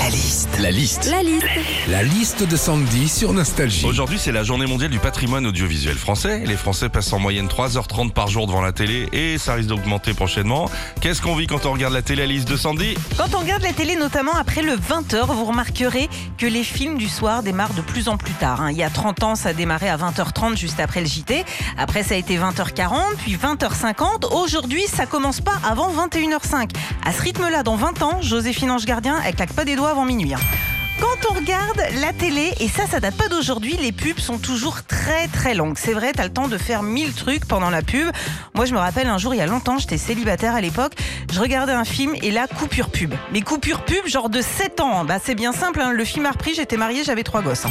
La liste. La liste. La liste. La liste de Sandy sur Nostalgie. Aujourd'hui, c'est la journée mondiale du patrimoine audiovisuel français. Les Français passent en moyenne 3h30 par jour devant la télé et ça risque d'augmenter prochainement. Qu'est-ce qu'on vit quand on regarde la télé, Alice de Sandy? Quand on regarde la télé, notamment après le 20h, vous remarquerez que les films du soir démarrent de plus en plus tard. hein. Il y a 30 ans, ça démarrait à 20h30 juste après le JT. Après, ça a été 20h40, puis 20h50. Aujourd'hui, ça commence pas avant 21h05. À ce rythme-là, dans 20 ans, Joséphine Ange Gardien, elle claque pas des doigts avant minuit. hein. Quand on regarde la télé, et ça, ça date pas d'aujourd'hui, les pubs sont toujours très très longues. C'est vrai, t'as le temps de faire mille trucs pendant la pub. Moi, je me rappelle un jour, il y a longtemps, j'étais célibataire à l'époque, je regardais un film et là, coupure pub. Mais coupure pub, genre de 7 ans. Bah, c'est bien simple, hein. le film a repris, j'étais mariée, j'avais trois gosses. hein.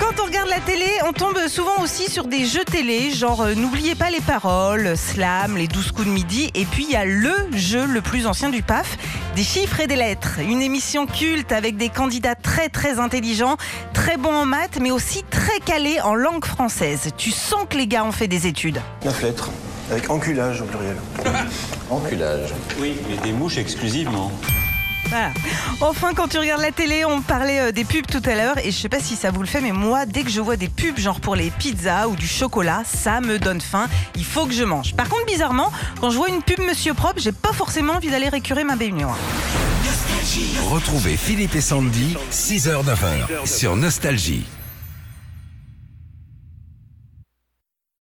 Quand on regarde la télé, on tombe souvent aussi sur des jeux télé, genre euh, N'oubliez pas les paroles, Slam, les 12 coups de midi, et puis il y a le jeu le plus ancien du PAF, des chiffres et des lettres. Une émission culte avec des candidats très très intelligents, très bons en maths, mais aussi très calés en langue française. Tu sens que les gars ont fait des études. 9 lettres, avec enculage au pluriel. Enculage. Oui, mais des mouches exclusivement. Voilà. Enfin, quand tu regardes la télé, on parlait euh, des pubs tout à l'heure, et je sais pas si ça vous le fait, mais moi, dès que je vois des pubs genre pour les pizzas ou du chocolat, ça me donne faim. Il faut que je mange. Par contre, bizarrement, quand je vois une pub Monsieur Propre, j'ai pas forcément envie d'aller récurer ma baignoire. Retrouvez Philippe et Sandy, 6h-9h sur Nostalgie.